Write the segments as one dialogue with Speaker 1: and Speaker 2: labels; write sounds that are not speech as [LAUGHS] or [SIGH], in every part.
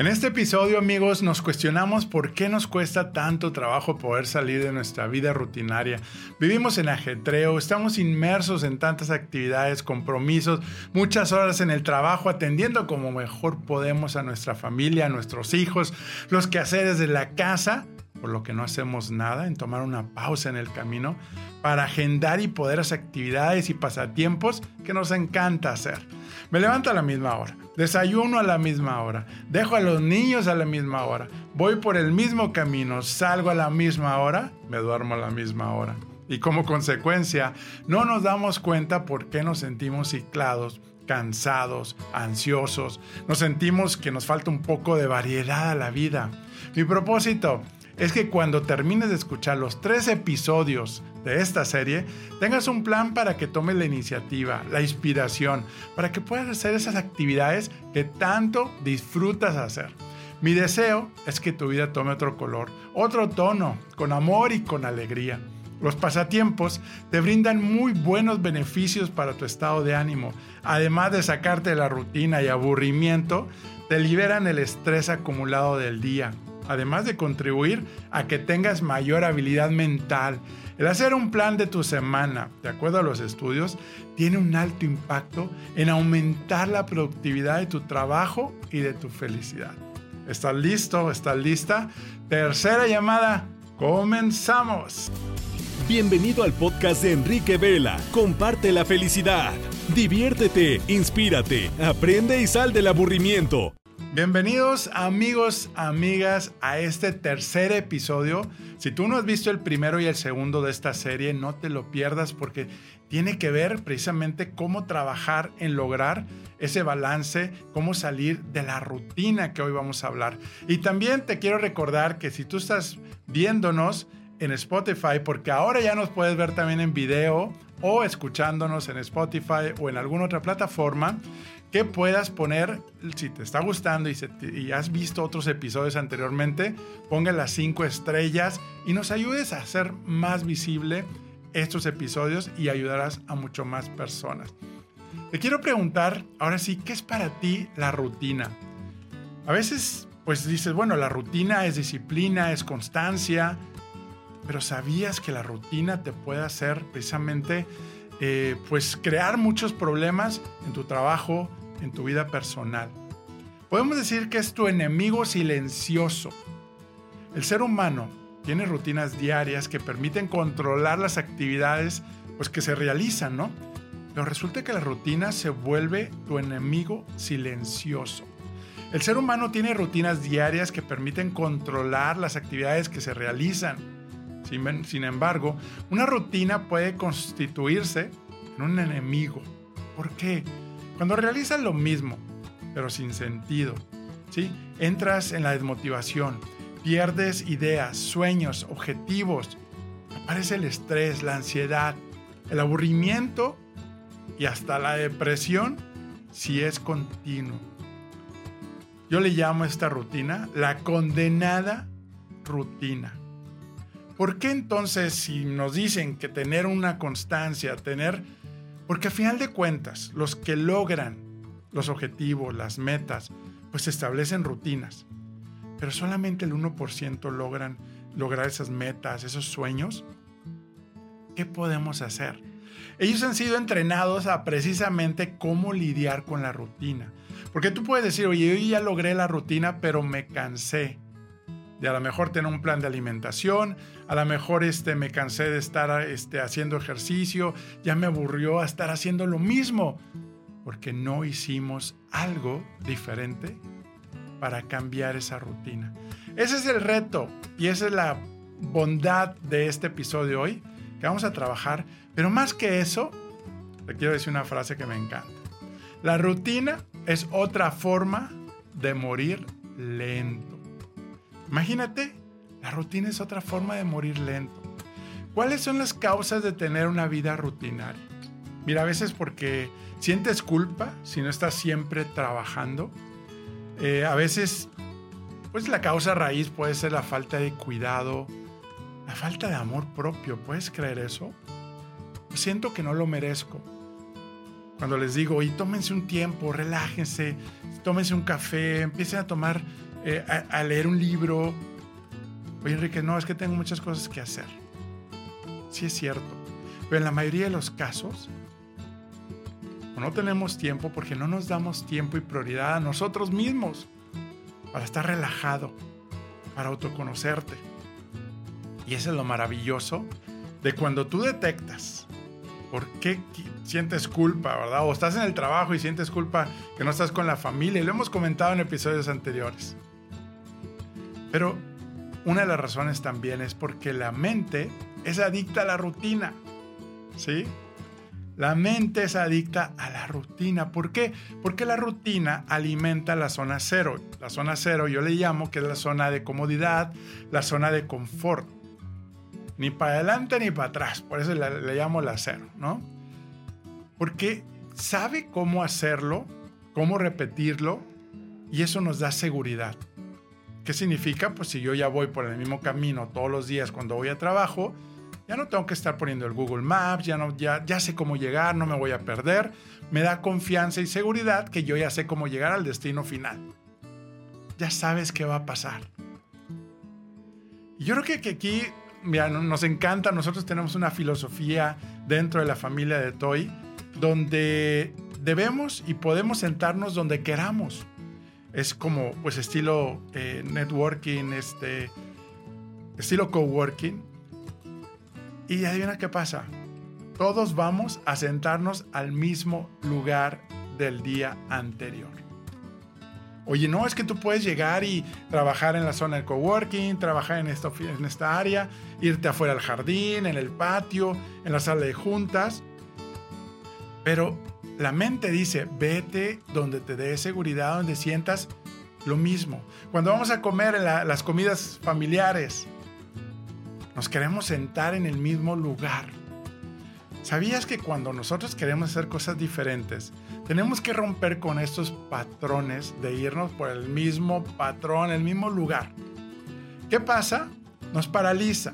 Speaker 1: En este episodio, amigos, nos cuestionamos por qué nos cuesta tanto trabajo poder salir de nuestra vida rutinaria. Vivimos en ajetreo, estamos inmersos en tantas actividades, compromisos, muchas horas en el trabajo, atendiendo como mejor podemos a nuestra familia, a nuestros hijos, los quehaceres de la casa, por lo que no hacemos nada en tomar una pausa en el camino para agendar y poder hacer actividades y pasatiempos que nos encanta hacer. Me levanto a la misma hora, desayuno a la misma hora, dejo a los niños a la misma hora, voy por el mismo camino, salgo a la misma hora, me duermo a la misma hora. Y como consecuencia, no nos damos cuenta por qué nos sentimos ciclados, cansados, ansiosos, nos sentimos que nos falta un poco de variedad a la vida. Mi propósito es que cuando termines de escuchar los tres episodios de esta serie, tengas un plan para que tomes la iniciativa, la inspiración, para que puedas hacer esas actividades que tanto disfrutas hacer. Mi deseo es que tu vida tome otro color, otro tono, con amor y con alegría. Los pasatiempos te brindan muy buenos beneficios para tu estado de ánimo. Además de sacarte de la rutina y aburrimiento, te liberan el estrés acumulado del día, además de contribuir a que tengas mayor habilidad mental. El hacer un plan de tu semana, de acuerdo a los estudios, tiene un alto impacto en aumentar la productividad de tu trabajo y de tu felicidad. ¿Estás listo? ¿Estás lista? Tercera llamada. Comenzamos.
Speaker 2: Bienvenido al podcast de Enrique Vela. Comparte la felicidad. Diviértete, inspírate, aprende y sal del aburrimiento.
Speaker 1: Bienvenidos amigos, amigas a este tercer episodio. Si tú no has visto el primero y el segundo de esta serie, no te lo pierdas porque tiene que ver precisamente cómo trabajar en lograr ese balance, cómo salir de la rutina que hoy vamos a hablar. Y también te quiero recordar que si tú estás viéndonos en Spotify, porque ahora ya nos puedes ver también en video o escuchándonos en Spotify o en alguna otra plataforma, que puedas poner, si te está gustando y, has visto otros episodios anteriormente, ponga las cinco estrellas y nos ayudes a hacer más visible estos episodios y ayudarás a mucho más personas. Te quiero preguntar, ahora sí, ¿qué es para ti la rutina? A veces, pues dices, bueno, la rutina es disciplina, es constancia, pero ¿sabías que la rutina te puede hacer precisamente, eh, pues, crear muchos problemas en tu trabajo, en tu vida personal. Podemos decir que es tu enemigo silencioso. El ser humano tiene rutinas diarias que permiten controlar las actividades pues, que se realizan, ¿no? Pero resulta que la rutina se vuelve tu enemigo silencioso. El ser humano tiene rutinas diarias que permiten controlar las actividades que se realizan. Sin, sin embargo, una rutina puede constituirse en un enemigo. ¿Por qué? Cuando realizas lo mismo, pero sin sentido, ¿sí? entras en la desmotivación, pierdes ideas, sueños, objetivos, aparece el estrés, la ansiedad, el aburrimiento y hasta la depresión si es continuo. Yo le llamo a esta rutina la condenada rutina. ¿Por qué entonces si nos dicen que tener una constancia, tener porque a final de cuentas, los que logran los objetivos, las metas, pues establecen rutinas. Pero solamente el 1% logran lograr esas metas, esos sueños. ¿Qué podemos hacer? Ellos han sido entrenados a precisamente cómo lidiar con la rutina. Porque tú puedes decir, oye, yo ya logré la rutina, pero me cansé de a lo mejor tener un plan de alimentación, a lo mejor este, me cansé de estar este, haciendo ejercicio, ya me aburrió a estar haciendo lo mismo, porque no hicimos algo diferente para cambiar esa rutina. Ese es el reto y esa es la bondad de este episodio hoy, que vamos a trabajar, pero más que eso, te quiero decir una frase que me encanta. La rutina es otra forma de morir lento. Imagínate, la rutina es otra forma de morir lento. ¿Cuáles son las causas de tener una vida rutinaria? Mira, a veces porque sientes culpa si no estás siempre trabajando. Eh, a veces, pues la causa raíz puede ser la falta de cuidado, la falta de amor propio. ¿Puedes creer eso? Siento que no lo merezco. Cuando les digo, y tómense un tiempo, relájense, tómense un café, empiecen a tomar eh, a, leer un libro. Oye, Enrique, no, es que tengo muchas cosas que hacer. Sí es cierto. Pero en la mayoría de los casos, no tenemos tiempo porque no nos damos tiempo y prioridad a nosotros mismos para estar relajado, para autoconocerte. Y eso es lo maravilloso de cuando tú detectas por qué sientes culpa, ¿verdad? O estás en el trabajo y sientes culpa que no estás con la familia. Y lo hemos comentado en episodios anteriores. Pero una de las razones también es porque la mente es adicta a la rutina. ¿Sí? La mente es adicta a la rutina. ¿Por qué? Porque la rutina alimenta la zona cero. La zona cero yo le llamo que es la zona de comodidad, la zona de confort. Ni para adelante ni para atrás. Por eso le, llamo la cero, ¿no? Porque sabe cómo hacerlo, cómo repetirlo, y eso nos da seguridad. ¿Qué significa? Pues si yo ya voy por el mismo camino todos los días cuando voy a trabajo, ya no tengo que estar poniendo el Google Maps, ya, no, ya, ya sé cómo llegar, no me voy a perder. Me da confianza y seguridad que yo ya sé cómo llegar al destino final. Ya sabes qué va a pasar. Y yo creo que, aquí mira, nos encanta, nosotros tenemos una filosofía dentro de la familia de Toy donde debemos y podemos sentarnos donde queramos. Es como pues estilo eh, networking, este, estilo coworking y adivina qué pasa. Todos vamos a sentarnos al mismo lugar del día anterior. Oye, no, es que tú puedes llegar y trabajar en la zona de coworking, trabajar en esta, en esta área, irte afuera al jardín, en el patio, en la sala de juntas. Pero la mente dice, vete donde te dé seguridad, donde sientas lo mismo. Cuando vamos a comer las comidas familiares, nos queremos sentar en el mismo lugar. ¿Sabías que cuando nosotros queremos hacer cosas diferentes, tenemos que romper con estos patrones de irnos por el mismo patrón, el mismo lugar? ¿Qué pasa? Nos paraliza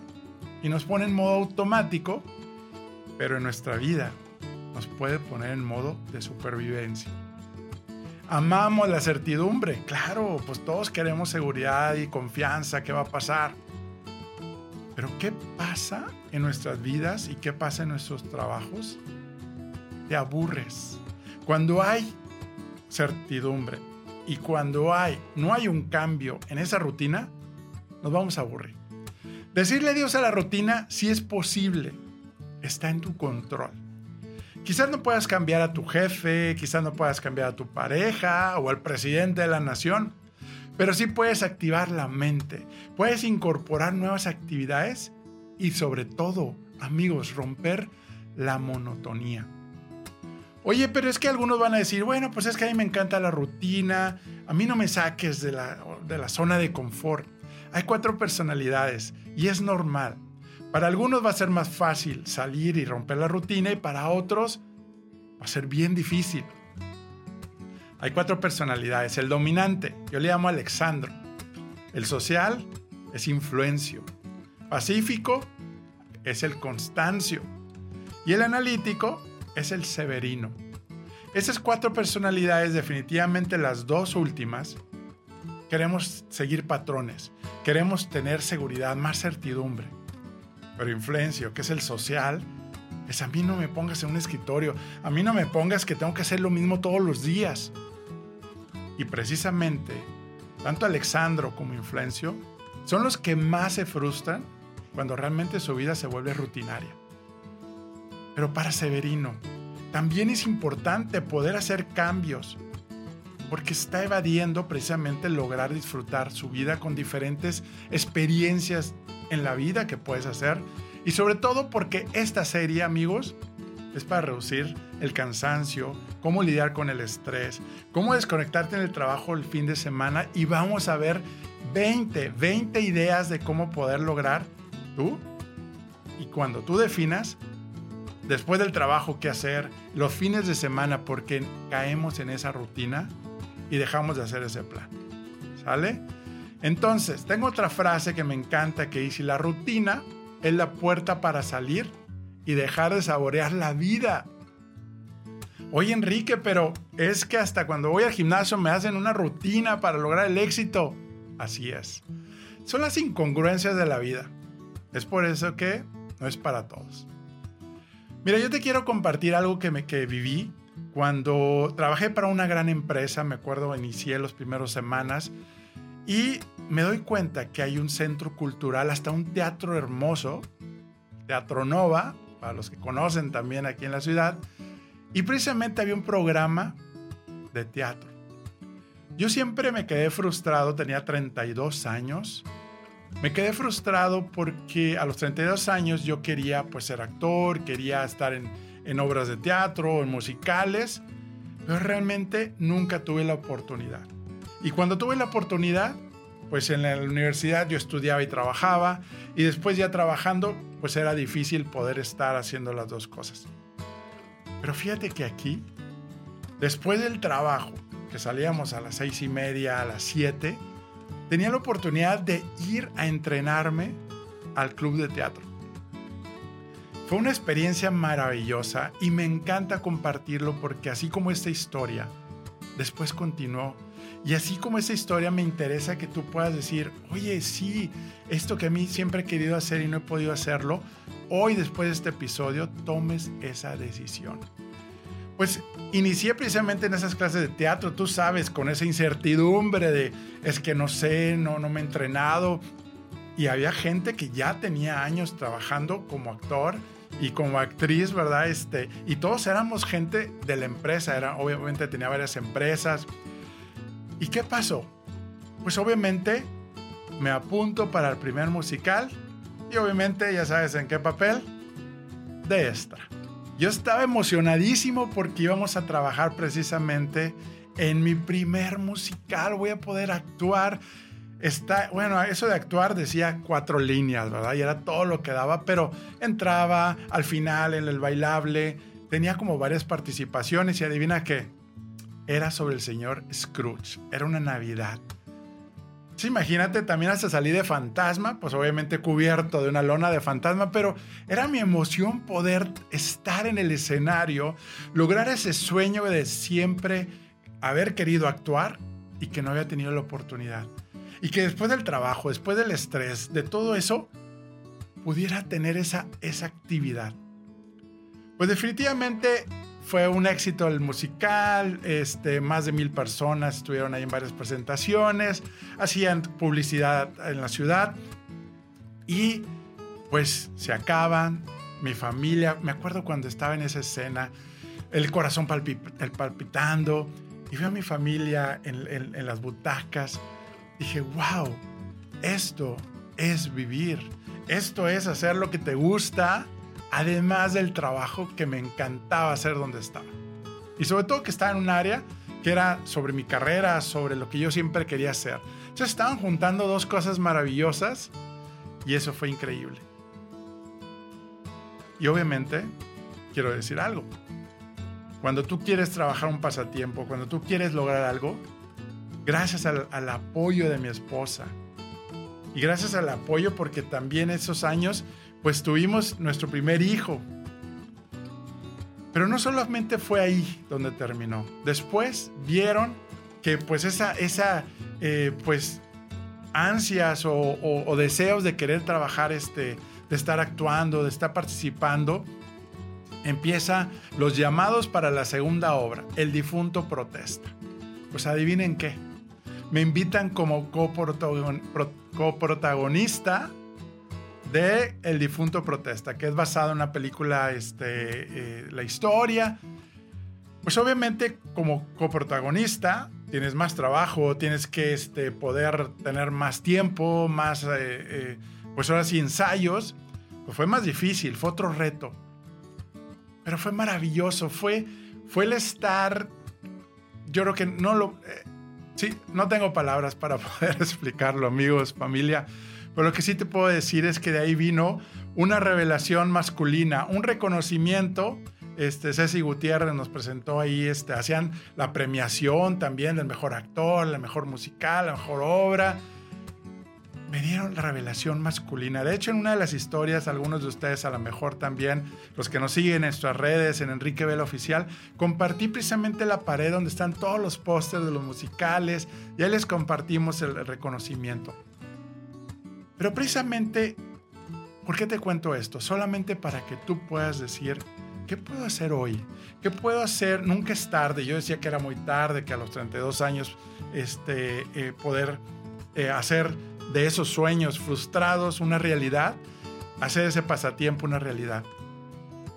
Speaker 1: y nos pone en modo automático, pero en nuestra vida nos puede poner en modo de supervivencia. Amamos la certidumbre, claro, pues todos queremos seguridad y confianza, ¿qué va a pasar? Pero ¿qué pasa en nuestras vidas y qué pasa en nuestros trabajos? Te aburres. Cuando hay certidumbre y cuando hay no hay un cambio en esa rutina, nos vamos a aburrir. Decirle adiós a la rutina si es posible, está en tu control. Quizás no puedas cambiar a tu jefe, quizás no puedas cambiar a tu pareja o al presidente de la nación, pero sí puedes activar la mente, puedes incorporar nuevas actividades y sobre todo, amigos, romper la monotonía. Oye, pero es que algunos van a decir, bueno, pues es que a mí me encanta la rutina, a mí no me saques de la, de la zona de confort. Hay cuatro personalidades y es normal. Para algunos va a ser más fácil salir y romper la rutina y para otros va a ser bien difícil. Hay cuatro personalidades. El dominante, yo le llamo Alexandro. El social es Influencio. Pacífico es el Constancio. Y el analítico es el Severino. Esas cuatro personalidades, definitivamente las dos últimas, queremos seguir patrones, queremos tener seguridad, más certidumbre. Pero Influencio, que es el social, es a mí no me pongas en un escritorio, a mí no me pongas que tengo que hacer lo mismo todos los días. Y precisamente, tanto Alexandro como Influencio son los que más se frustran cuando realmente su vida se vuelve rutinaria. Pero para Severino, también es importante poder hacer cambios, porque está evadiendo precisamente lograr disfrutar su vida con diferentes experiencias en la vida que puedes hacer. Y sobre todo porque esta serie, amigos, es para reducir el cansancio, cómo lidiar con el estrés, cómo desconectarte en el trabajo el fin de semana y vamos a ver 20, 20 ideas de cómo poder lograr tú. Y cuando tú definas, después del trabajo qué hacer, los fines de semana, porque caemos en esa rutina y dejamos de hacer ese plan. ¿Sale? Entonces, tengo otra frase que me encanta que dice, la rutina es la puerta para salir y dejar de saborear la vida. Oye Enrique, pero es que hasta cuando voy al gimnasio me hacen una rutina para lograr el éxito. Así es. Son las incongruencias de la vida. Es por eso que no es para todos. Mira, yo te quiero compartir algo que, me, que viví cuando trabajé para una gran empresa. Me acuerdo, inicié las primeras semanas y me doy cuenta que hay un centro cultural, hasta un teatro hermoso, Teatro Nova, para los que conocen también aquí en la ciudad. Y precisamente había un programa de teatro. Yo siempre me quedé frustrado, tenía 32 años. Me quedé frustrado porque a los 32 años yo quería pues ser actor, quería estar en, en obras de teatro, en musicales, pero realmente nunca tuve la oportunidad. Y cuando tuve la oportunidad, pues en la universidad yo estudiaba y trabajaba y después ya trabajando, pues era difícil poder estar haciendo las dos cosas. Pero fíjate que aquí, después del trabajo, que salíamos a las seis y media, a las siete, tenía la oportunidad de ir a entrenarme al club de teatro. Fue una experiencia maravillosa y me encanta compartirlo porque así como esta historia, después continuó. Y así como esta historia me interesa que tú puedas decir, oye, sí, esto que a mí siempre he querido hacer y no he podido hacerlo, hoy después de este episodio tomes esa decisión. Pues inicié precisamente en esas clases de teatro, tú sabes, con esa incertidumbre de es que no sé, no, no me he entrenado. Y había gente que ya tenía años trabajando como actor y como actriz, ¿verdad? Este, y todos éramos gente de la empresa, era, obviamente tenía varias empresas. ¿Y qué pasó? Pues obviamente me apunto para el primer musical y obviamente ya sabes en qué papel, de extra. Yo estaba emocionadísimo porque íbamos a trabajar precisamente en mi primer musical. Voy a poder actuar. Está, bueno, eso de actuar decía cuatro líneas, ¿verdad? Y era todo lo que daba, pero entraba al final en el bailable, tenía como varias participaciones y adivina qué, era sobre el señor Scrooge, era una Navidad. Sí, imagínate, también hasta salí de fantasma, pues obviamente cubierto de una lona de fantasma, pero era mi emoción poder estar en el escenario, lograr ese sueño de siempre haber querido actuar y que no había tenido la oportunidad. Y que después del trabajo, después del estrés, de todo eso, pudiera tener esa, esa actividad. Pues definitivamente fue un éxito el musical, este, más de mil personas estuvieron ahí en varias presentaciones, hacían publicidad en la ciudad y pues se acaban, mi familia, me acuerdo cuando estaba en esa escena, el corazón palpitando y vi a mi familia en, en las butacas, dije, wow, esto es vivir, esto es hacer lo que te gusta además del trabajo que me encantaba hacer donde estaba. Y sobre todo que estaba en un área que era sobre mi carrera, sobre lo que yo siempre quería hacer. Entonces estaban juntando dos cosas maravillosas y eso fue increíble. Y obviamente, quiero decir algo. Cuando tú quieres trabajar un pasatiempo, cuando tú quieres lograr algo, gracias al, al apoyo de mi esposa y gracias al apoyo porque también esos años pues tuvimos nuestro primer hijo. Pero no solamente fue ahí donde terminó. Después vieron que pues esa, esa eh, pues ansias o, deseos de querer trabajar, este, de estar actuando, de estar participando, empieza los llamados para la segunda obra, El difunto protesta. Pues adivinen qué, me invitan como coprotagonista de El difunto protesta, que es basado en una película, este, eh, la historia. Pues obviamente como coprotagonista tienes más trabajo, tienes que este, poder tener más tiempo, más, eh, eh, pues ahora sí, ensayos. Pues fue más difícil, fue otro reto. Pero fue maravilloso, fue, fue el estar, yo creo que no lo, sí, no tengo palabras para [LAUGHS] poder explicarlo, amigos, familia pero lo que sí te puedo decir es que de ahí vino una revelación masculina, un reconocimiento. Este, Ceci Gutiérrez nos presentó ahí, este, hacían la premiación también del mejor actor, la mejor musical, la mejor obra. me dieron la revelación masculina. De hecho, en una de las historias, algunos de ustedes a lo mejor también, los que nos siguen en nuestras redes, en Enrique Vela Oficial, compartí precisamente la pared donde están todos los pósters de los musicales y ahí les compartimos el reconocimiento. Pero precisamente, ¿por qué te cuento esto? Solamente para que tú puedas decir, ¿qué puedo hacer hoy? ¿Qué puedo hacer? Nunca es tarde. Yo decía que era muy tarde, que a los 32 años este, eh, poder eh, hacer de esos sueños frustrados una realidad, hacer ese pasatiempo una realidad.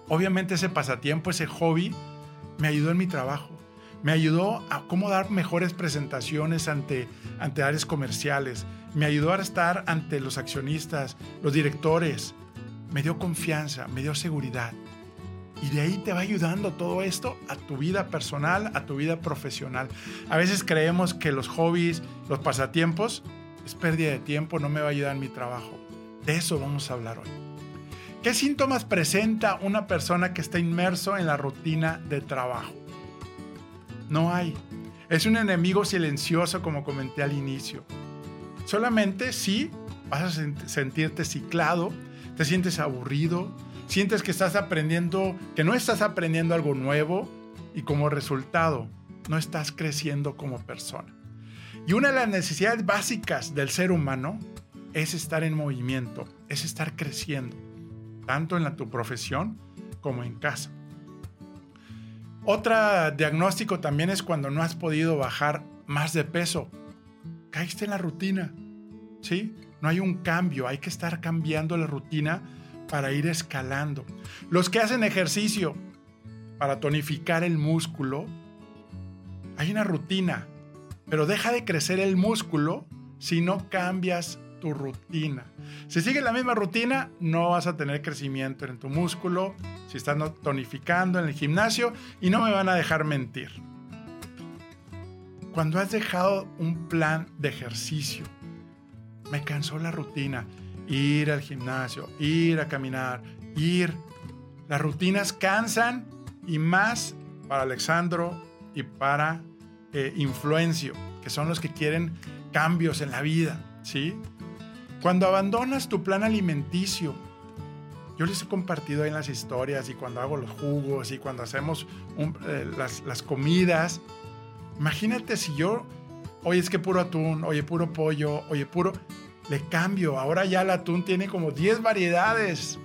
Speaker 1: Obviamente ese pasatiempo, ese hobby, me ayudó en mi trabajo. Me ayudó a cómo dar mejores presentaciones ante, ante áreas comerciales. Me ayudó a estar ante los accionistas, los directores. Me dio confianza, me dio seguridad. Y de ahí te va ayudando todo esto a tu vida personal, a tu vida profesional. A veces creemos que los hobbies, los pasatiempos, es pérdida de tiempo, no me va a ayudar en mi trabajo. De eso vamos a hablar hoy. ¿Qué síntomas presenta una persona que está inmerso en la rutina de trabajo? No hay. Es un enemigo silencioso como comenté al inicio. Solamente si vas a sentirte ciclado, te sientes aburrido, sientes que estás aprendiendo, que no estás aprendiendo algo nuevo y como resultado no estás creciendo como persona. Y una de las necesidades básicas del ser humano es estar en movimiento, es estar creciendo, tanto en tu profesión como en casa. Otro diagnóstico también es cuando no has podido bajar más de peso. Caíste en la rutina, ¿sí? No hay un cambio, hay que estar cambiando la rutina para ir escalando. Los que hacen ejercicio para tonificar el músculo, hay una rutina, pero deja de crecer el músculo si no cambias tu rutina. Si sigues la misma rutina, no vas a tener crecimiento en tu músculo, si estás tonificando en el gimnasio y no me van a dejar mentir. Cuando has dejado un plan de ejercicio, me cansó la rutina, ir al gimnasio, ir a caminar, ir. Las rutinas cansan y más para Alexandro y para eh, Influencio, que son los que quieren cambios en la vida, ¿sí? Cuando abandonas tu plan alimenticio, yo les he compartido ahí en las historias y cuando hago los jugos y cuando hacemos eh, las, las comidas, imagínate si yo, oye, es que puro atún, oye, puro pollo, oye, puro, le cambio, ahora ya el atún tiene como 10 variedades.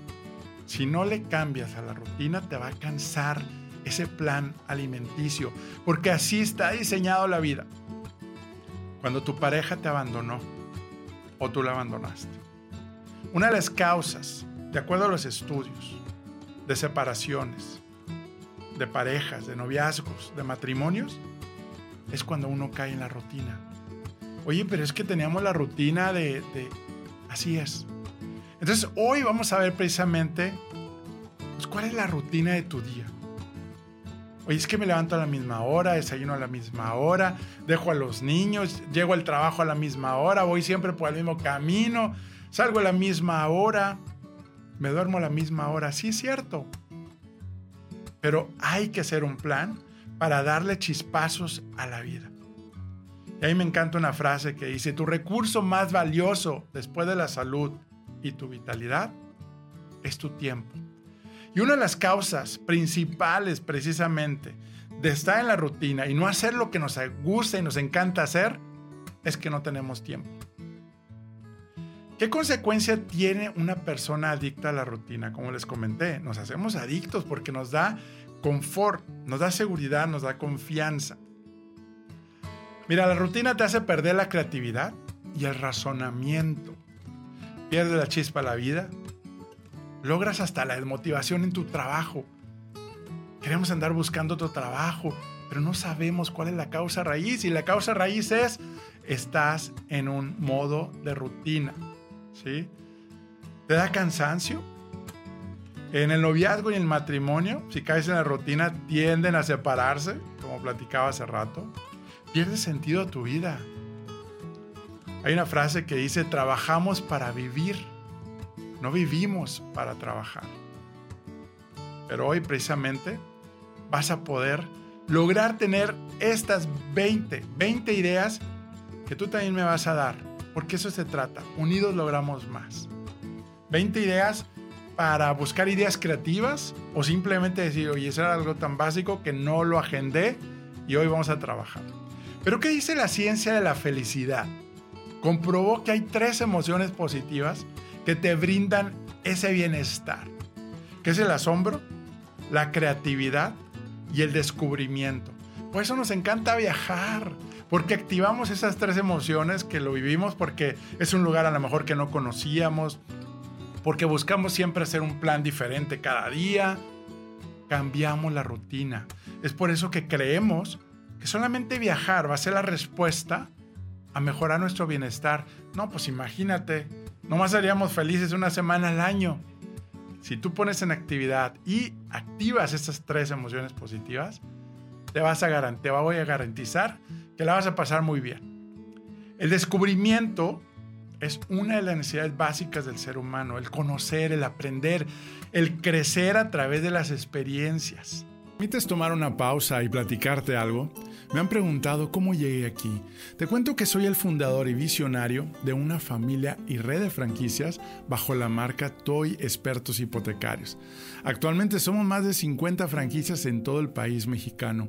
Speaker 1: Si no le cambias a la rutina, te va a cansar ese plan alimenticio, porque así está diseñado la vida. Cuando tu pareja te abandonó, o tú la abandonaste. Una de las causas, de acuerdo a los estudios, de separaciones, de parejas, de noviazgos, de matrimonios, es cuando uno cae en la rutina. Oye, pero es que teníamos la rutina de... Así es. Entonces, hoy vamos a ver precisamente pues, cuál es la rutina de tu día. Oye, es que me levanto a la misma hora, desayuno a la misma hora, dejo a los niños, llego al trabajo a la misma hora, voy siempre por el mismo camino, salgo a la misma hora, me duermo a la misma hora. Sí es cierto. Pero hay que hacer un plan para darle chispazos a la vida. Y ahí me encanta una frase que dice, tu recurso más valioso después de la salud y tu vitalidad es tu tiempo. Y una de las causas principales precisamente de estar en la rutina y no hacer lo que nos gusta y nos encanta hacer es que no tenemos tiempo. ¿Qué consecuencia tiene una persona adicta a la rutina? Como les comenté, nos hacemos adictos porque nos da confort, nos da seguridad, nos da confianza. Mira, la rutina te hace perder la creatividad y el razonamiento. Pierde la chispa a la vida, logras hasta la desmotivación en tu trabajo. Queremos andar buscando otro trabajo, pero no sabemos cuál es la causa raíz. Y la causa raíz es, estás en un modo de rutina. ¿Sí? ¿Te da cansancio? En el noviazgo y el matrimonio, si caes en la rutina, tienden a separarse, como platicaba hace rato. Pierde sentido a tu vida. Hay una frase que dice, trabajamos para vivir no vivimos para trabajar. Pero hoy precisamente vas a poder lograr tener estas 20, 20 ideas que tú también me vas a dar porque eso se trata. Unidos logramos más. 20 ideas para buscar ideas creativas o simplemente decir, oye, eso era algo tan básico que no lo agendé y hoy vamos a trabajar. Pero ¿qué dice la ciencia de la felicidad? Comprobó que hay tres emociones positivas que te brindan ese bienestar, que es el asombro, la creatividad y el descubrimiento. Por eso nos encanta viajar, porque activamos esas tres emociones que lo vivimos, porque es un lugar a lo mejor que no conocíamos, porque buscamos siempre hacer un plan diferente cada día, cambiamos la rutina. Es por eso que creemos que solamente viajar va a ser la respuesta a mejorar nuestro bienestar. No, pues imagínate, nomás seríamos felices una semana al año. Si tú pones en actividad y activas estas tres emociones positivas, te vas a garantizar, voy a garantizar que la vas a pasar muy bien. El descubrimiento es una de las necesidades básicas del ser humano, el conocer, el aprender, el crecer a través de las experiencias.
Speaker 3: ¿Permites tomar una pausa y platicarte algo? Me han preguntado cómo llegué aquí. Te cuento que soy el fundador y visionario de una familia y red de franquicias bajo la marca Toy Expertos Hipotecarios. Actualmente somos más de 50 franquicias en todo el país mexicano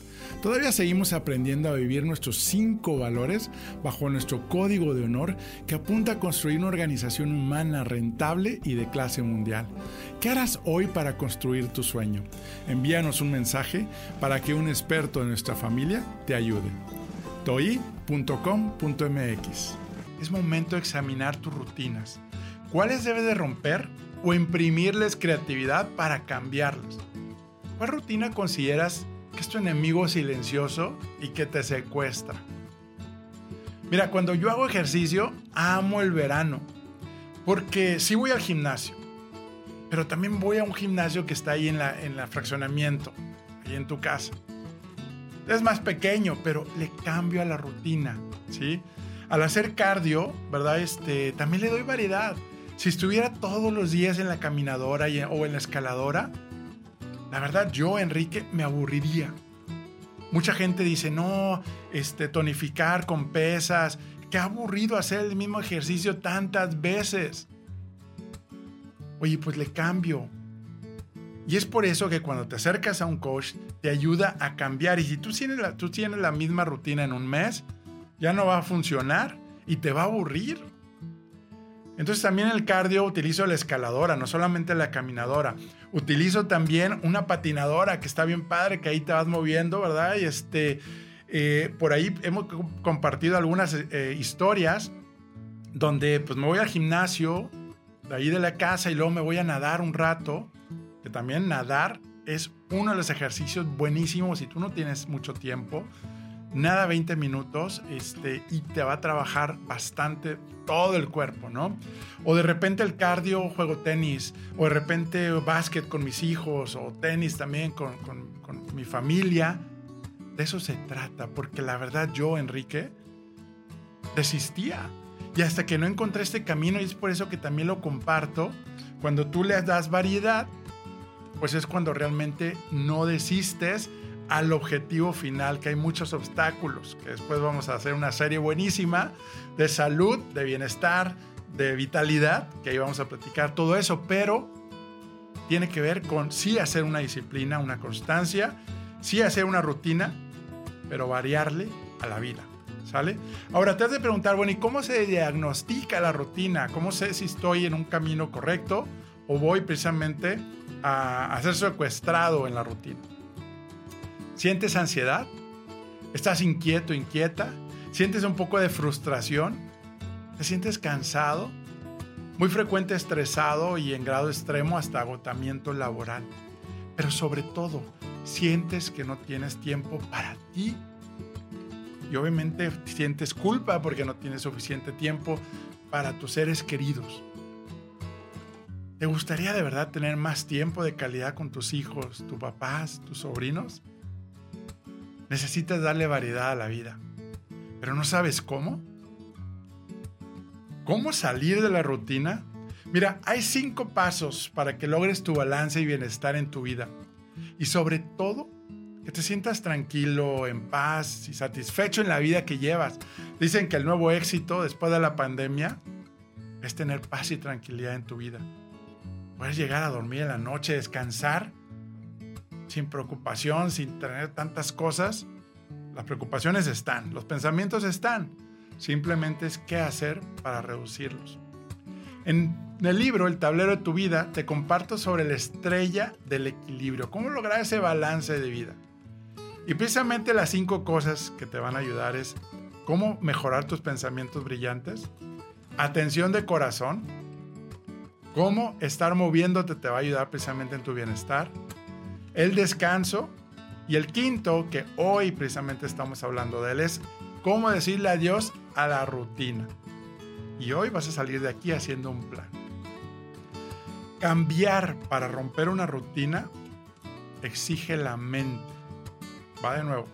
Speaker 3: Todavía seguimos aprendiendo a vivir nuestros cinco valores bajo nuestro código de honor que apunta a construir una organización humana rentable y de clase mundial. ¿Qué harás hoy para construir tu sueño? Envíanos un mensaje para que un experto de nuestra familia te ayude. toi.com.mx
Speaker 1: Es momento de examinar tus rutinas. ¿Cuáles debes de romper o imprimirles creatividad para cambiarlas? ¿Cuál rutina consideras que es tu enemigo silencioso y que te secuestra. Mira, cuando yo hago ejercicio, amo el verano, porque sí voy al gimnasio, pero también voy a un gimnasio que está ahí en la, en la fraccionamiento, ahí en tu casa. Es más pequeño, pero le cambio a la rutina, ¿sí? Al hacer cardio, ¿verdad? Este, también le doy variedad. Si estuviera todos los días en la caminadora o en la escaladora, la verdad, yo, Enrique, me aburriría. Mucha gente dice, no, este, tonificar con pesas. Qué aburrido hacer el mismo ejercicio tantas veces. Oye, pues le cambio. Y es por eso que cuando te acercas a un coach, te ayuda a cambiar. Y si tú tienes la, tú tienes la misma rutina en un mes, ya no va a funcionar y te va a aburrir. Entonces también el cardio utilizo la escaladora, no solamente la caminadora. Utilizo también una patinadora que está bien padre, que ahí te vas moviendo, ¿verdad? Y este, eh, por ahí hemos compartido algunas eh, historias donde pues me voy al gimnasio, de ahí de la casa y luego me voy a nadar un rato, que también nadar es uno de los ejercicios buenísimos si tú no tienes mucho tiempo nada 20 minutos este, y te va a trabajar bastante todo el cuerpo, ¿no? O de repente el cardio, juego tenis, o de repente básquet con mis hijos, o tenis también con, con mi familia. De eso se trata, porque la verdad yo, Enrique, desistía. Y hasta que no encontré este camino, y es por eso que también lo comparto, cuando tú le das variedad, pues es cuando realmente no desistes al objetivo final, que hay muchos obstáculos, que después vamos a hacer una serie buenísima de salud, de bienestar, de vitalidad, que ahí vamos a platicar todo eso, pero tiene que ver con sí hacer una disciplina, una constancia, sí hacer una rutina, pero variarle a la vida. ¿Sale? Ahora te has de preguntar, bueno, ¿y cómo se diagnostica la rutina? ¿Cómo sé si estoy en un camino correcto o voy precisamente a, a ser secuestrado en la rutina? ¿Sientes ansiedad? ¿Estás inquieto, inquieta? ¿Sientes un poco de frustración? ¿Te sientes cansado? Muy frecuente estresado y en grado extremo hasta agotamiento laboral. Pero sobre todo, sientes que no tienes tiempo para ti. Y obviamente sientes culpa porque no tienes suficiente tiempo para tus seres queridos. ¿Te gustaría de verdad tener más tiempo de calidad con tus hijos, tus papás, tus sobrinos? Necesitas darle variedad a la vida. pero no sabes cómo. ¿Cómo salir de la rutina? Mira, hay cinco pasos para que logres tu balance y bienestar en tu vida. Y sobre todo, que te sientas tranquilo, en paz y satisfecho en la vida que llevas. Dicen que el nuevo éxito después de la pandemia es tener paz y tranquilidad en tu vida. Puedes llegar a dormir en la noche, descansar sin preocupación, sin tener tantas cosas. Las preocupaciones están, los pensamientos están. Simplemente es qué hacer para reducirlos. En el libro El tablero de tu vida te comparto sobre la estrella del equilibrio, cómo lograr ese balance de vida. Y precisamente las cinco cosas que te van a ayudar es cómo mejorar tus pensamientos brillantes, atención de corazón, cómo estar moviéndote te va a ayudar precisamente en tu bienestar, el descanso y el quinto, que hoy precisamente estamos hablando de él, es cómo decirle adiós a la rutina. Y hoy vas a salir de aquí haciendo un plan. Cambiar para romper una rutina exige la mente. Va de nuevo.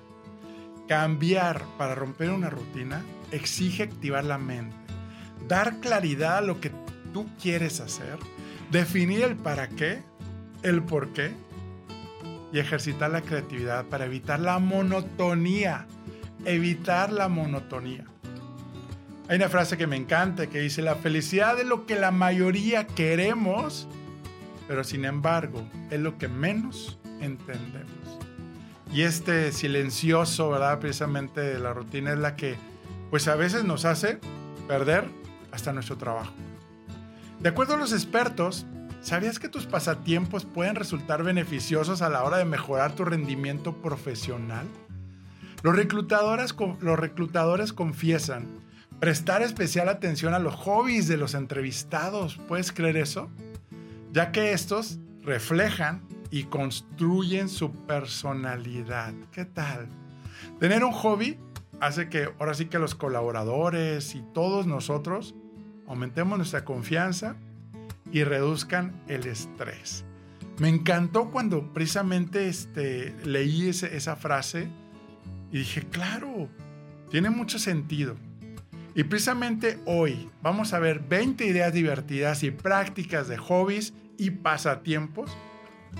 Speaker 1: Cambiar para romper una rutina exige activar la mente. Dar claridad a lo que tú quieres hacer. Definir el para qué, el por qué. Y ejercitar la creatividad para evitar la monotonía. Evitar la monotonía. Hay una frase que me encanta que dice, la felicidad es lo que la mayoría queremos, pero sin embargo es lo que menos entendemos. Y este silencioso, ¿verdad? Precisamente de la rutina es la que, pues a veces nos hace perder hasta nuestro trabajo. De acuerdo a los expertos, ¿sabías que tus pasatiempos pueden resultar beneficiosos a la hora de mejorar tu rendimiento profesional? Los reclutadores, los reclutadores confiesan prestar especial atención a los hobbies de los entrevistados. ¿Puedes creer eso? Ya que estos reflejan y construyen su personalidad. ¿Qué tal? Tener un hobby hace que ahora sí que los colaboradores y todos nosotros aumentemos nuestra confianza y reduzcan el estrés. Me encantó cuando precisamente este, leí esa frase y dije, claro, tiene mucho sentido. Y precisamente hoy vamos a ver 20 ideas divertidas y prácticas de hobbies y pasatiempos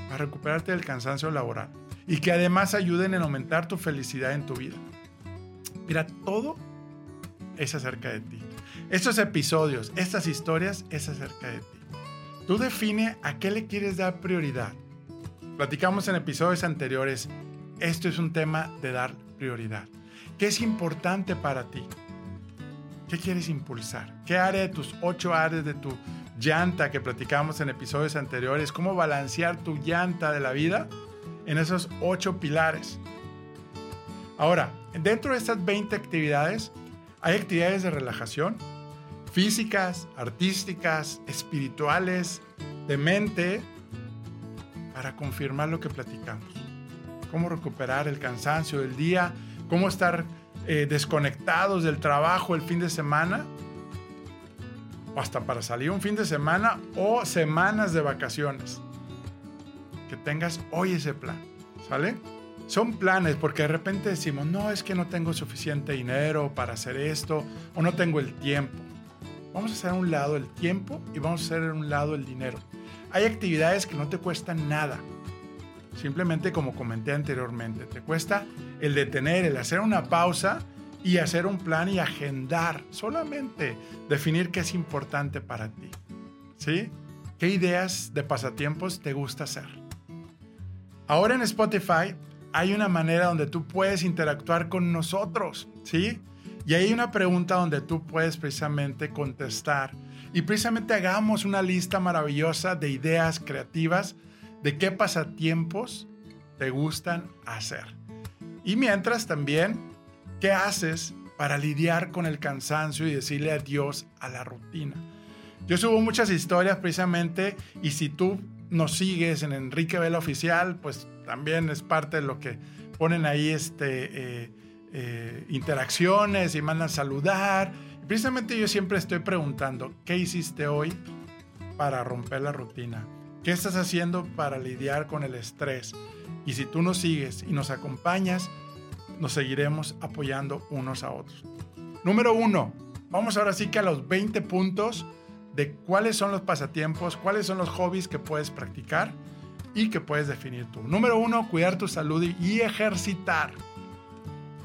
Speaker 1: para recuperarte del cansancio laboral y que además ayuden en aumentar tu felicidad en tu vida. Mira, todo es acerca de ti. Estos episodios, estas historias es acerca de ti. Tú define a qué le quieres dar prioridad. Platicamos en episodios anteriores, esto es un tema de dar prioridad. ¿Qué es importante para ti? ¿Qué quieres impulsar? ¿Qué área de tus ocho áreas de tu llanta que platicamos en episodios anteriores? ¿Cómo balancear tu llanta de la vida en esos ocho pilares? Ahora, dentro de estas 20 actividades, hay actividades de relajación, físicas, artísticas, espirituales, de mente, para confirmar lo que platicamos. Cómo recuperar el cansancio del día, cómo estar eh, desconectados del trabajo el fin de semana, o hasta para salir un fin de semana o semanas de vacaciones. Que tengas hoy ese plan, ¿sale? Son planes porque de repente decimos, no, es que no tengo suficiente dinero para hacer esto o no tengo el tiempo. Vamos a hacer a un lado el tiempo y vamos a hacer a un lado el dinero. Hay actividades que no te cuestan nada. Simplemente como comenté anteriormente, te cuesta el detener, el hacer una pausa y hacer un plan y agendar. Solamente definir qué es importante para ti. ¿Sí? ¿Qué ideas de pasatiempos te gusta hacer? Ahora en Spotify hay una manera donde tú puedes interactuar con nosotros, ¿sí? Y hay una pregunta donde tú puedes precisamente contestar y precisamente hagamos una lista maravillosa de ideas creativas de qué pasatiempos te gustan hacer. Y mientras también, ¿qué haces para lidiar con el cansancio y decirle adiós a la rutina? Yo subo muchas historias precisamente y si tú nos sigues en Enrique Vela Oficial, pues también es parte de lo que ponen ahí este, eh, eh, interacciones y mandan saludar. precisamente yo siempre estoy preguntando, ¿qué hiciste hoy para romper la rutina? ¿Qué estás haciendo para lidiar con el estrés? Y si tú nos sigues y nos acompañas, nos seguiremos apoyando unos a otros. Número uno, vamos ahora sí que a los 20 puntos de cuáles son los pasatiempos, cuáles son los hobbies que puedes practicar y que puedes definir tú. Número uno, cuidar tu salud y ejercitar.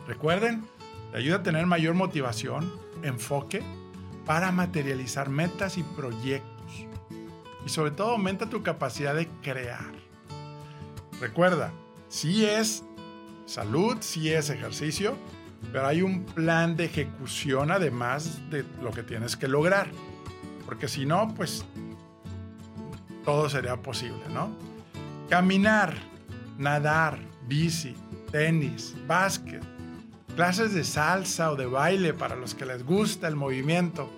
Speaker 1: Recuerden, te ayuda a tener mayor motivación, enfoque para materializar metas y proyectos. Y sobre todo aumenta tu capacidad de crear. Recuerda, si es salud, si es ejercicio, pero hay un plan de ejecución además de lo que tienes que lograr. Porque si no, pues todo sería posible, ¿no? Caminar, nadar, bici, tenis, básquet, clases de salsa o de baile para los que les gusta el movimiento.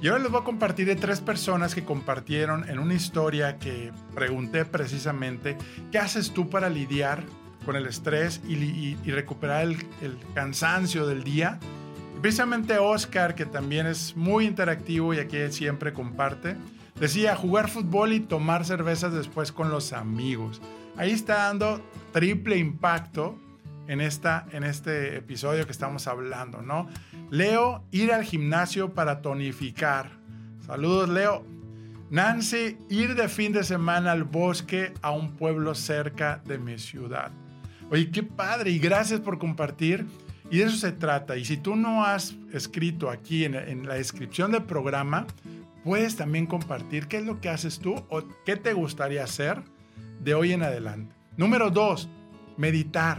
Speaker 1: Y ahora les voy a compartir de tres personas que compartieron en una historia que pregunté precisamente, ¿qué haces tú para lidiar con el estrés y, recuperar el, cansancio del día? precisamente Oscar, que también es muy interactivo y aquí siempre comparte, decía jugar fútbol y tomar cervezas después con los amigos. Ahí está dando triple impacto en, esta, en este episodio que estamos hablando, ¿no? Leo, ir al gimnasio para tonificar. Saludos, Leo. Nancy, ir de fin de semana al bosque a un pueblo cerca de mi ciudad. Oye, qué padre y gracias por compartir. Y de eso se trata. Y si tú no has escrito aquí en, en la descripción del programa, puedes también compartir qué es lo que haces tú o qué te gustaría hacer de hoy en adelante. Número dos, meditar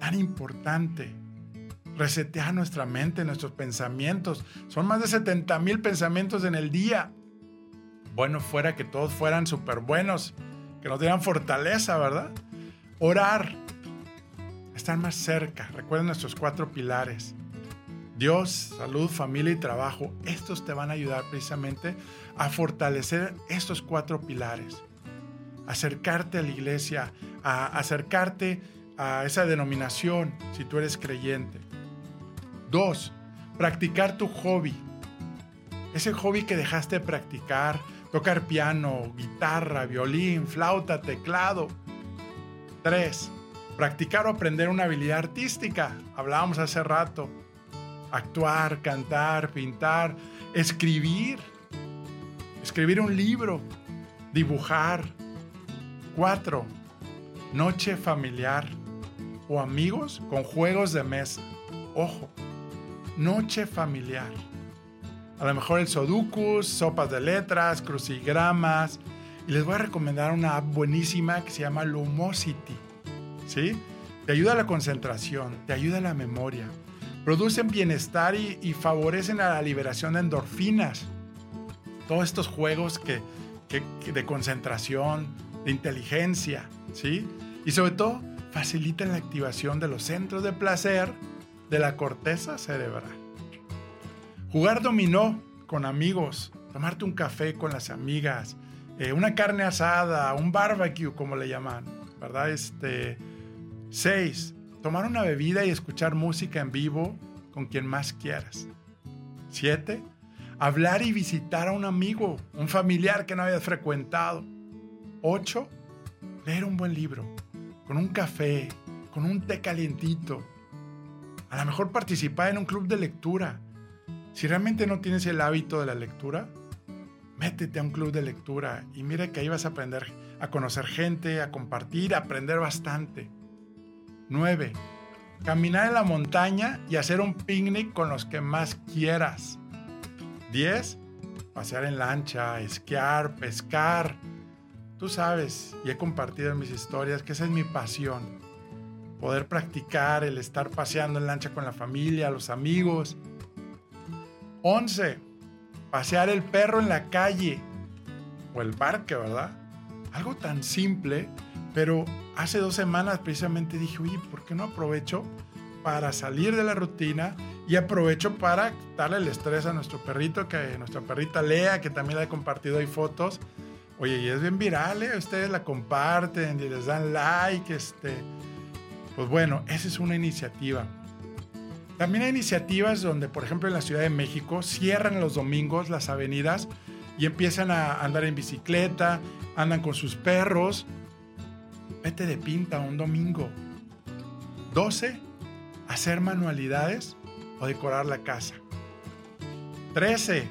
Speaker 1: tan importante. Resetear nuestra mente, nuestros pensamientos. Son más de 70 mil pensamientos en el día. Bueno, fuera que todos fueran súper buenos, que nos dieran fortaleza, ¿verdad? Orar, estar más cerca. Recuerden nuestros cuatro pilares. Dios, salud, familia y trabajo. Estos te van a ayudar precisamente a fortalecer estos cuatro pilares. Acercarte a la iglesia, a acercarte a esa denominación si tú eres creyente. Dos, practicar tu hobby. Ese hobby que dejaste de practicar, tocar piano, guitarra, violín, flauta, teclado. Tres, practicar o aprender una habilidad artística. Hablábamos hace rato. Actuar, cantar, pintar, escribir. Escribir un libro, dibujar. Cuatro, noche familiar o amigos con juegos de mesa. Ojo, noche familiar. A lo mejor el Sudokus, sopas de letras, crucigramas. Y les voy a recomendar una app buenísima que se llama Lumosity. ¿Sí? Te ayuda a la concentración, te ayuda a la memoria. Producen bienestar y, favorecen a la liberación de endorfinas. Todos estos juegos que, de concentración, de inteligencia, ¿sí? Y sobre todo, facilitan la activación de los centros de placer de la corteza cerebral. Jugar dominó con amigos, tomarte un café con las amigas, eh, una carne asada, un barbecue, como le llaman, ¿verdad? Este, seis, tomar una bebida y escuchar música en vivo con quien más quieras. Siete, hablar y visitar a un amigo, un familiar que no habías frecuentado. Ocho, leer un buen libro con un café, con un té calientito. A lo mejor participar en un club de lectura. Si realmente no tienes el hábito de la lectura, métete a un club de lectura y mira que ahí vas a aprender a conocer gente, a compartir, a aprender bastante. 9. Caminar en la montaña y hacer un picnic con los que más quieras. 10. Pasear en lancha, esquiar, pescar, Tú sabes, y he compartido en mis historias, que esa es mi pasión. Poder practicar el estar paseando en lancha con la familia, los amigos. 11. Pasear el perro en la calle o el parque, ¿verdad? Algo tan simple, pero hace dos semanas precisamente dije, oye, ¿por qué no aprovecho para salir de la rutina y aprovecho para darle el estrés a nuestro perrito, que nuestra perrita Lea, que también la he compartido ahí fotos, Oye, y es bien viral, ¿eh? ustedes la comparten les dan like, este. Pues bueno, esa es una iniciativa. También hay iniciativas donde, por ejemplo, en la Ciudad de México cierran los domingos las avenidas y empiezan a andar en bicicleta, andan con sus perros. Vete de pinta un domingo. 12. Hacer manualidades o decorar la casa. 13.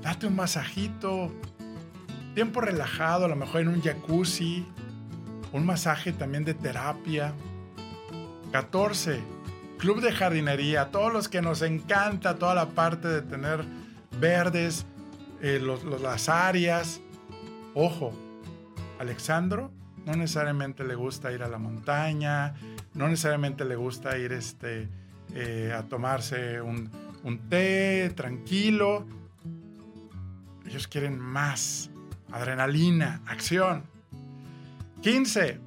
Speaker 1: Date un masajito. Tiempo relajado, a lo mejor en un jacuzzi. Un masaje también de terapia. 14. Club de jardinería. Todos los que nos encanta toda la parte de tener verdes, eh, las áreas. Ojo, Alexandro no necesariamente le gusta ir a la montaña, no necesariamente le gusta ir este, eh, a tomarse un, un té tranquilo. Ellos quieren más adrenalina, acción. 15.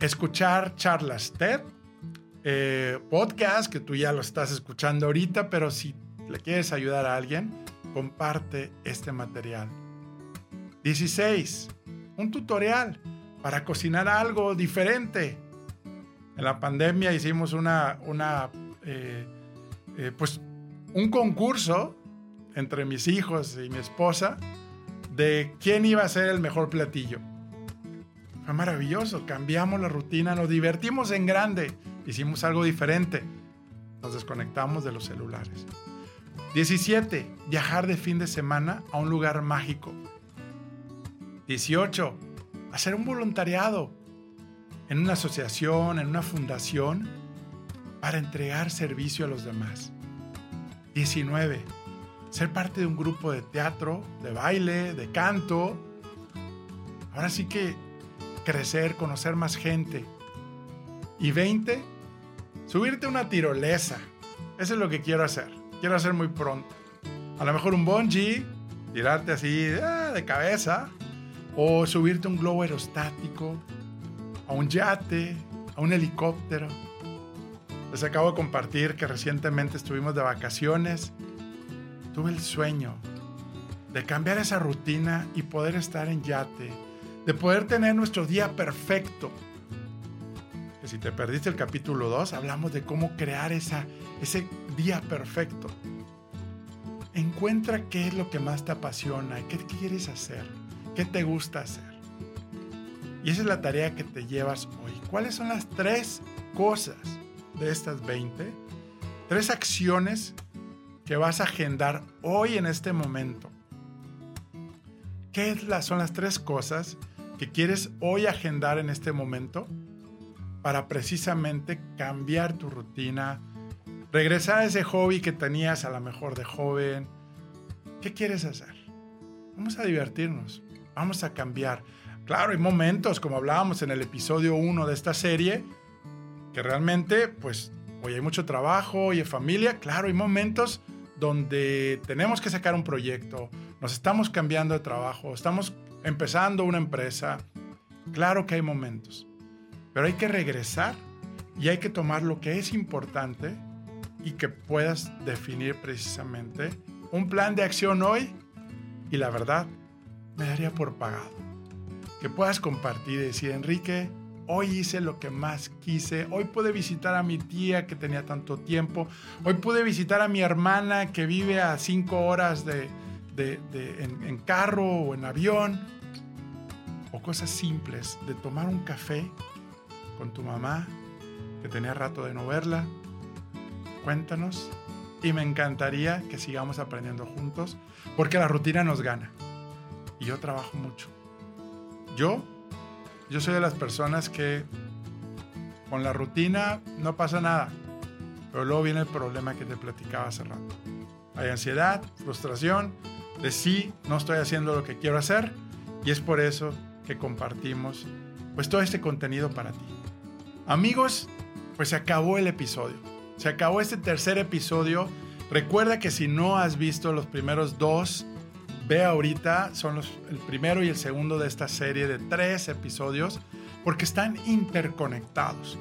Speaker 1: Escuchar charlas TED, eh, podcast que tú ya lo estás escuchando ahorita, pero si le quieres ayudar a alguien, comparte este material. 16. Un tutorial para cocinar algo diferente. En la pandemia hicimos una, una eh, eh, pues un concurso entre mis hijos y mi esposa de quién iba a ser el mejor platillo. Fue maravilloso, cambiamos la rutina, nos divertimos en grande, hicimos algo diferente, nos desconectamos de los celulares. 17. Viajar de fin de semana a un lugar mágico. 18. Hacer un voluntariado en una asociación, en una fundación, para entregar servicio a los demás. 19. Ser parte de un grupo de teatro, de baile, de canto. Ahora sí que crecer, conocer más gente. Y 20. Subirte una tirolesa. Eso es lo que quiero hacer. Quiero hacer muy pronto. A lo mejor un bungee, tirarte así ah, de cabeza. O subirte a un globo aerostático, a un yate, a un helicóptero. Les acabo de compartir que recientemente estuvimos de vacaciones. Tuve el sueño de cambiar esa rutina y poder estar en yate, de poder tener nuestro día perfecto. Si te perdiste el capítulo 2, hablamos de cómo crear esa, ese día perfecto. Encuentra qué es lo que más te apasiona, qué quieres hacer, qué te gusta hacer. Y esa es la tarea que te llevas hoy. ¿Cuáles son las tres cosas de estas 20, tres acciones que vas a agendar hoy en este momento. ¿Qué son las tres cosas que quieres hoy agendar en este momento para precisamente cambiar tu rutina, regresar a ese hobby que tenías a lo mejor de joven? ¿Qué quieres hacer? Vamos a divertirnos, vamos a cambiar. Claro, hay momentos, como hablábamos en el episodio 1 de esta serie, que realmente, pues, hoy hay mucho trabajo, hay familia, claro, hay momentos donde tenemos que sacar un proyecto, nos estamos cambiando de trabajo, estamos empezando una empresa, claro que hay momentos, pero hay que regresar y hay que tomar lo que es importante y que puedas definir precisamente un plan de acción hoy y la verdad me daría por pagado. Que puedas compartir y decir, Enrique, Hoy hice lo que más quise. Hoy pude visitar a mi tía que tenía tanto tiempo. Hoy pude visitar a mi hermana que vive a cinco horas de, en, carro o en avión. O cosas simples de tomar un café con tu mamá que tenía rato de no verla. Cuéntanos. Y me encantaría que sigamos aprendiendo juntos porque la rutina nos gana. Y yo trabajo mucho. Yo yo soy de las personas que con la rutina no pasa nada, pero luego viene el problema que te platicaba hace rato. Hay ansiedad, frustración, de sí, no estoy haciendo lo que quiero hacer y es por eso que compartimos pues todo este contenido para ti. Amigos, pues se acabó el episodio. Se acabó este tercer episodio. Recuerda que si no has visto los primeros dos, ve ahorita, son el primero y el segundo de esta serie de tres episodios, porque están interconectados.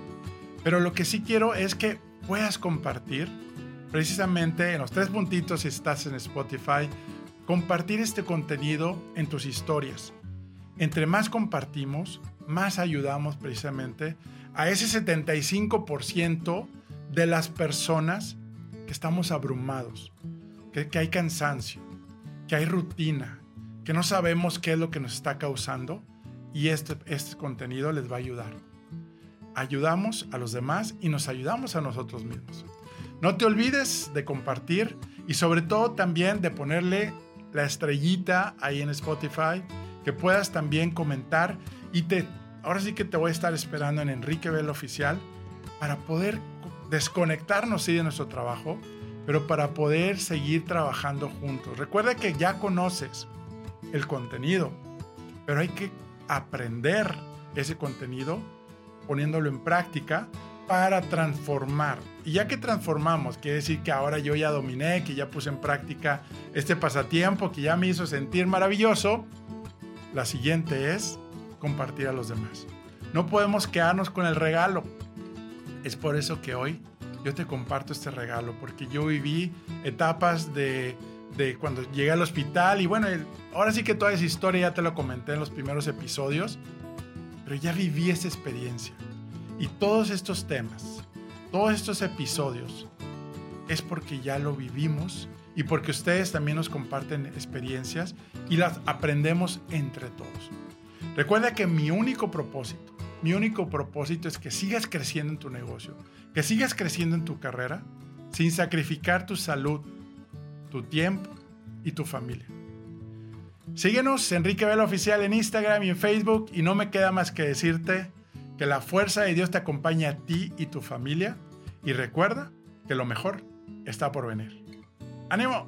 Speaker 1: Pero lo que sí quiero es que puedas compartir, precisamente en los tres puntitos si estás en Spotify, compartir este contenido en tus historias. Entre más compartimos, más ayudamos precisamente a ese 75% de las personas que estamos abrumados, que hay cansancio, que hay rutina, que no sabemos qué es lo que nos está causando y este, este contenido les va a ayudar. Ayudamos a los demás y nos ayudamos a nosotros mismos. No te olvides de compartir y sobre todo también de ponerle la estrellita ahí en Spotify, que puedas también comentar y te ahora sí que te voy a estar esperando en Enrique Vela Oficial para poder desconectarnos sí de nuestro trabajo, pero para poder seguir trabajando juntos. Recuerda que ya conoces el contenido, pero hay que aprender ese contenido poniéndolo en práctica para transformar. Y ya que transformamos, quiere decir que ahora yo ya dominé, que ya puse en práctica este pasatiempo, que ya me hizo sentir maravilloso, la siguiente es compartir a los demás. No podemos quedarnos con el regalo. Es por eso que hoy yo te comparto este regalo, porque yo viví etapas de, de cuando llegué al hospital y bueno, ahora sí que toda esa historia ya te lo comenté en los primeros episodios, pero ya viví esa experiencia. Y todos estos temas, todos estos episodios, es porque ya lo vivimos y porque ustedes también nos comparten experiencias y las aprendemos entre todos. Recuerda que mi único propósito, mi único propósito es que sigas creciendo en tu negocio, que sigas creciendo en tu carrera sin sacrificar tu salud, tu tiempo y tu familia. Síguenos, Enrique Vela Oficial en Instagram y en Facebook y no me queda más que decirte que la fuerza de Dios te acompañe a ti y tu familia y recuerda que lo mejor está por venir. ¡Ánimo!